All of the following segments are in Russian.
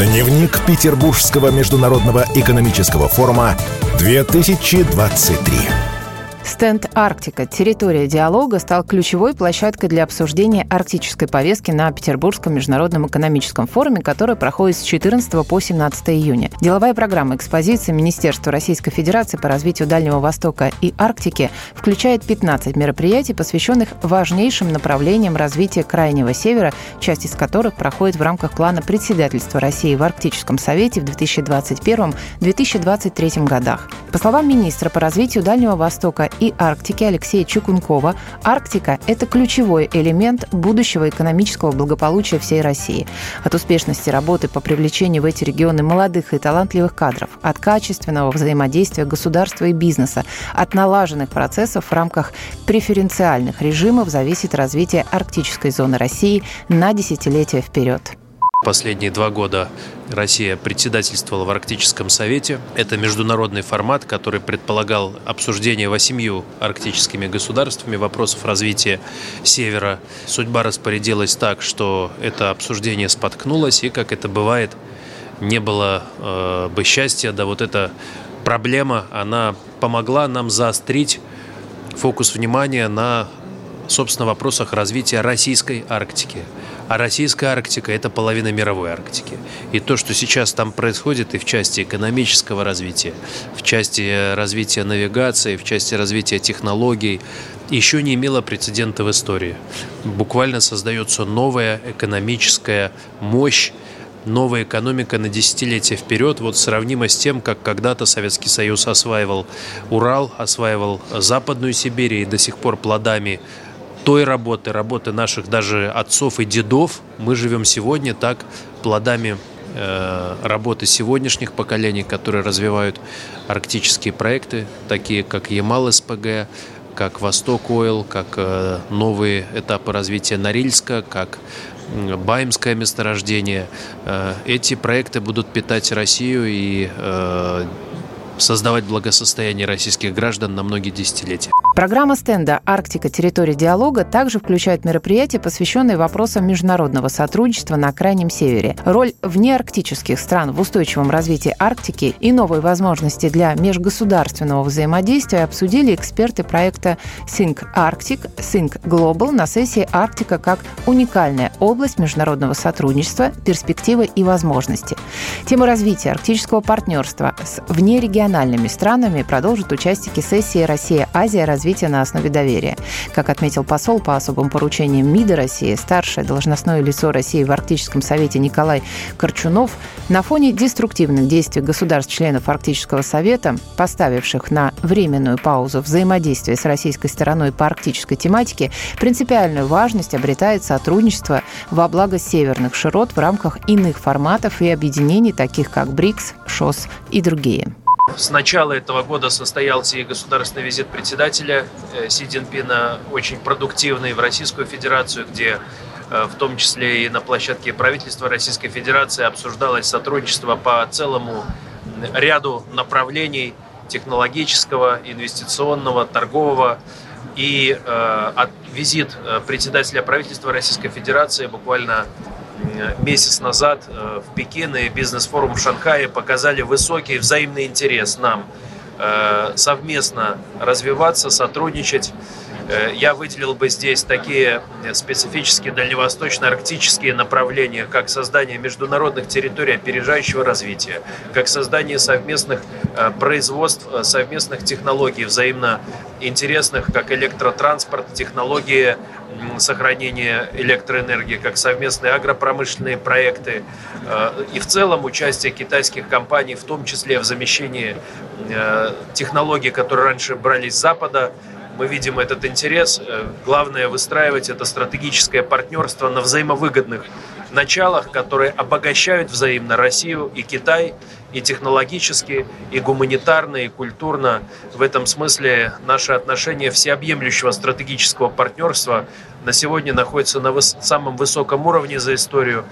Дневник Петербургского международного экономического форума 2023. Стенд «Арктика. Территория диалога» стал ключевой площадкой для обсуждения арктической повестки на Петербургском международном экономическом форуме, который проходит с 14 по 17 июня. Деловая программа экспозиции Министерства Российской Федерации по развитию Дальнего Востока и Арктики включает 15 мероприятий, посвященных важнейшим направлениям развития Крайнего Севера, часть из которых проходит в рамках плана председательства России в Арктическом Совете в 2021-2023 годах. По словам министра по развитию Дальнего Востока и Арктики Алексея Чукункова, Арктика – это ключевой элемент будущего экономического благополучия всей России. От успешности работы по привлечению в эти регионы молодых и талантливых кадров, от качественного взаимодействия государства и бизнеса, от налаженных процессов в рамках преференциальных режимов зависит развитие арктической зоны России на десятилетия вперед. Последние два года Россия председательствовала в Арктическом совете. Это международный формат, который предполагал обсуждение восемью арктическими государствами вопросов развития Севера. Судьба распорядилась так, что это обсуждение споткнулось, и, как это бывает, не было э, бы счастья, да вот эта проблема, она помогла нам заострить фокус внимания на, собственно, вопросах развития российской Арктики. А российская Арктика – это половина мировой Арктики. И то, что сейчас там происходит и в части экономического развития, в части развития навигации, в части развития технологий, еще не имело прецедента в истории. Буквально создается новая экономическая мощь, новая экономика на десятилетия вперед, вот сравнимо с тем, как когда-то Советский Союз осваивал Урал, осваивал Западную Сибирь и до сих пор плодами той работы, работы наших даже отцов и дедов, мы живем сегодня так плодами э, работы сегодняшних поколений, которые развивают арктические проекты, такие как Ямал-СПГ, как Восток Ойл, как э, новые этапы развития Норильска, как Баймское месторождение. Э, эти проекты будут питать Россию и создавать благосостояние российских граждан на многие десятилетия. Программа стенда «Арктика. Территория диалога» также включает мероприятия, посвященные вопросам международного сотрудничества на Крайнем Севере. Роль внеарктических стран в устойчивом развитии Арктики и новые возможности для межгосударственного взаимодействия обсудили эксперты проекта Think Arctic, Think Global на сессии «Арктика как уникальная область международного сотрудничества, перспективы и возможности». Тему развития арктического партнерства с внерегиональными странами продолжат участники сессии «Россия-Азия. Развитие на основе доверия». Как отметил посол по особым поручениям МИДа России, старшее должностное лицо России в Арктическом совете Николай Корчунов, на фоне деструктивных действий государств-членов Арктического совета, поставивших на временную паузу взаимодействие с российской стороной по арктической тематике, принципиальную важность обретает сотрудничество во благо северных широт в рамках иных форматов и объединений, таких как БРИКС, ШОС и другие. С начала этого года состоялся и государственный визит председателя э, Си Цзиньпина, очень продуктивный в Российскую Федерацию, где э, в том числе и на площадке правительства Российской Федерации обсуждалось сотрудничество по целому ряду направлений технологического, инвестиционного, торгового. И э, от, визит э, председателя правительства Российской Федерации буквально месяц назад э, в Пекин и бизнес-форум в Шанхае показали высокий взаимный интерес нам э, совместно развиваться, сотрудничать. Э, я выделил бы здесь такие специфические дальневосточно-арктические направления, как создание международных территорий опережающего развития, как создание совместных производств, совместных технологий, взаимно интересных, как электротранспорт, технологии сохранения электроэнергии, как совместные агропромышленные проекты э, и в целом участие китайских компаний, в том числе в замещении э, технологий, которые раньше брались с Запада, мы видим этот интерес. Э, главное выстраивать это стратегическое партнерство на взаимовыгодных началах, которые обогащают взаимно Россию и Китай, и технологически, и гуманитарно, и культурно. В этом смысле наши отношения всеобъемлющего стратегического партнерства на сегодня находятся на выс- самом высоком уровне за историю.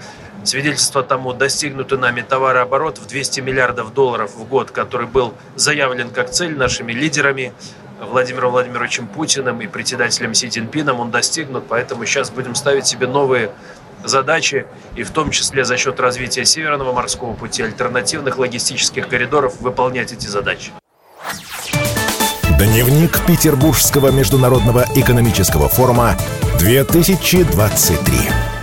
Свидетельство тому достигнутый нами товарооборот в 200 миллиардов долларов в год, который был заявлен как цель нашими лидерами, Владимиром Владимировичем Путиным и председателем Си Цзиньпином, он достигнут, поэтому сейчас будем ставить себе новые задачи, и в том числе за счет развития Северного морского пути, альтернативных логистических коридоров выполнять эти задачи. Дневник Петербургского международного экономического форума 2023.